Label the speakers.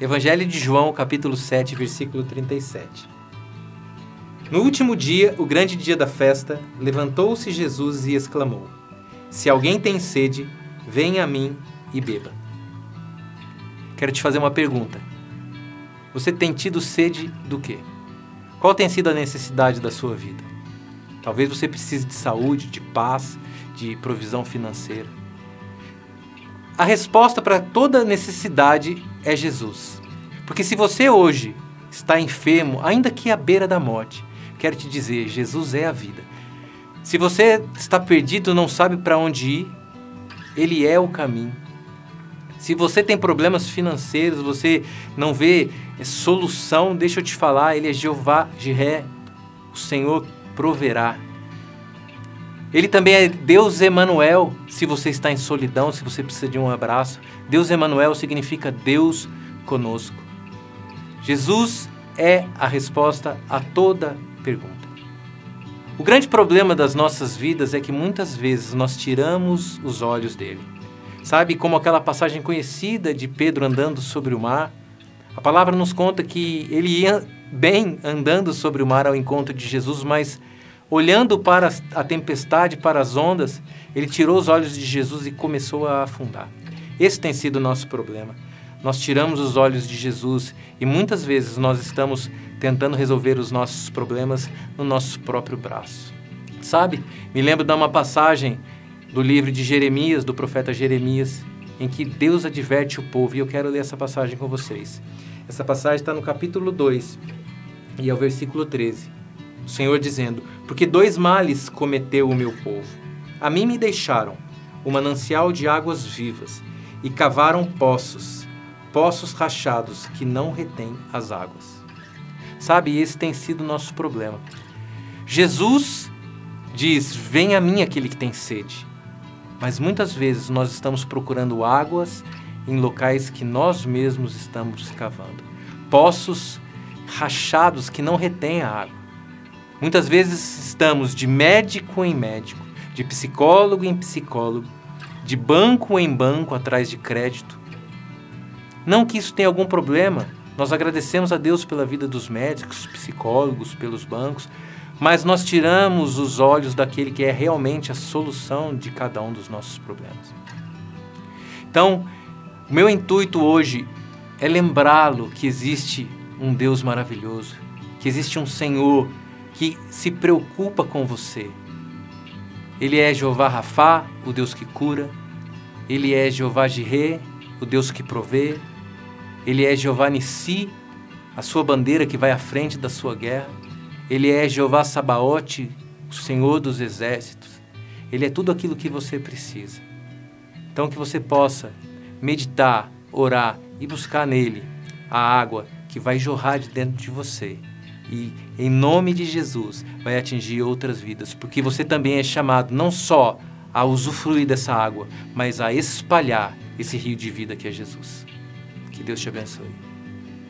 Speaker 1: Evangelho de João, capítulo 7, versículo 37. No último dia, o grande dia da festa, levantou-se Jesus e exclamou: Se alguém tem sede, venha a mim e beba. Quero te fazer uma pergunta. Você tem tido sede do quê? Qual tem sido a necessidade da sua vida? Talvez você precise de saúde, de paz, de provisão financeira. A resposta para toda necessidade é Jesus. Porque se você hoje está enfermo, ainda que à beira da morte, quero te dizer, Jesus é a vida. Se você está perdido, não sabe para onde ir, ele é o caminho. Se você tem problemas financeiros, você não vê solução, deixa eu te falar, ele é Jeová Jiré, o Senhor proverá. Ele também é Deus Emanuel, se você está em solidão, se você precisa de um abraço. Deus Emanuel significa Deus conosco. Jesus é a resposta a toda pergunta. O grande problema das nossas vidas é que muitas vezes nós tiramos os olhos dele. Sabe, como aquela passagem conhecida de Pedro andando sobre o mar? A palavra nos conta que ele ia bem andando sobre o mar ao encontro de Jesus, mas olhando para a tempestade, para as ondas, ele tirou os olhos de Jesus e começou a afundar. Esse tem sido o nosso problema. Nós tiramos os olhos de Jesus e muitas vezes nós estamos tentando resolver os nossos problemas no nosso próprio braço. Sabe? Me lembro de uma passagem do livro de Jeremias, do profeta Jeremias, em que Deus adverte o povo, e eu quero ler essa passagem com vocês. Essa passagem está no capítulo 2 e é o versículo 13. Senhor dizendo: Porque dois males cometeu o meu povo. A mim me deixaram o manancial de águas vivas e cavaram poços, poços rachados que não retêm as águas. Sabe, esse tem sido o nosso problema. Jesus diz: Venha a mim aquele que tem sede. Mas muitas vezes nós estamos procurando águas em locais que nós mesmos estamos cavando. Poços rachados que não retêm a água. Muitas vezes estamos de médico em médico, de psicólogo em psicólogo, de banco em banco atrás de crédito. Não que isso tenha algum problema, nós agradecemos a Deus pela vida dos médicos, psicólogos, pelos bancos, mas nós tiramos os olhos daquele que é realmente a solução de cada um dos nossos problemas. Então, o meu intuito hoje é lembrá-lo que existe um Deus maravilhoso, que existe um Senhor que se preocupa com você. Ele é Jeová Rafá, o Deus que cura. Ele é Jeová Jireh, o Deus que provê. Ele é Jeová Nissi, a sua bandeira que vai à frente da sua guerra. Ele é Jeová Sabaote, o Senhor dos exércitos. Ele é tudo aquilo que você precisa. Então que você possa meditar, orar e buscar nele a água que vai jorrar de dentro de você. E em nome de Jesus vai atingir outras vidas, porque você também é chamado não só a usufruir dessa água, mas a espalhar esse rio de vida que é Jesus. Que Deus te abençoe.